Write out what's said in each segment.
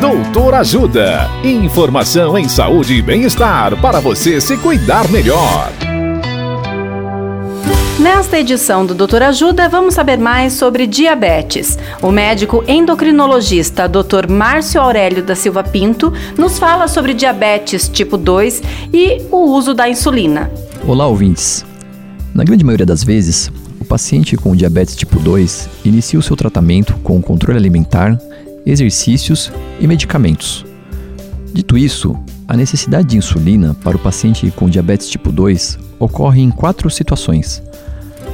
Doutor Ajuda. Informação em saúde e bem-estar para você se cuidar melhor. Nesta edição do Doutor Ajuda, vamos saber mais sobre diabetes. O médico endocrinologista Dr. Márcio Aurélio da Silva Pinto nos fala sobre diabetes tipo 2 e o uso da insulina. Olá, ouvintes. Na grande maioria das vezes, o paciente com diabetes tipo 2 inicia o seu tratamento com controle alimentar, exercícios e medicamentos. Dito isso, a necessidade de insulina para o paciente com diabetes tipo 2 ocorre em quatro situações.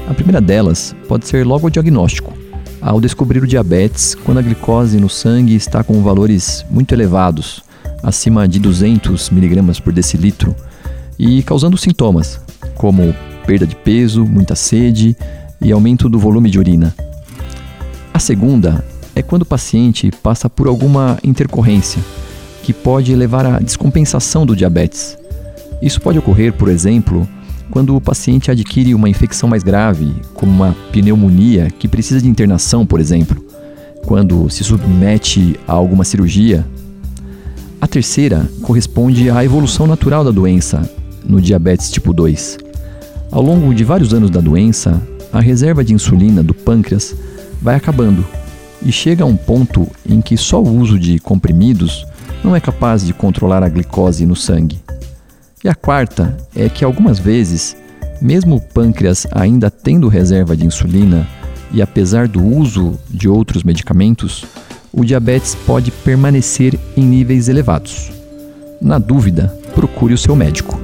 A primeira delas pode ser logo o diagnóstico, ao descobrir o diabetes quando a glicose no sangue está com valores muito elevados, acima de 200 mg por decilitro, e causando sintomas, como perda de peso, muita sede e aumento do volume de urina. A segunda é quando o paciente passa por alguma intercorrência, que pode levar à descompensação do diabetes. Isso pode ocorrer, por exemplo, quando o paciente adquire uma infecção mais grave, como uma pneumonia que precisa de internação, por exemplo, quando se submete a alguma cirurgia. A terceira corresponde à evolução natural da doença no diabetes tipo 2. Ao longo de vários anos da doença, a reserva de insulina do pâncreas vai acabando e chega a um ponto em que só o uso de comprimidos não é capaz de controlar a glicose no sangue. E a quarta é que algumas vezes, mesmo o pâncreas ainda tendo reserva de insulina e apesar do uso de outros medicamentos, o diabetes pode permanecer em níveis elevados. Na dúvida, procure o seu médico.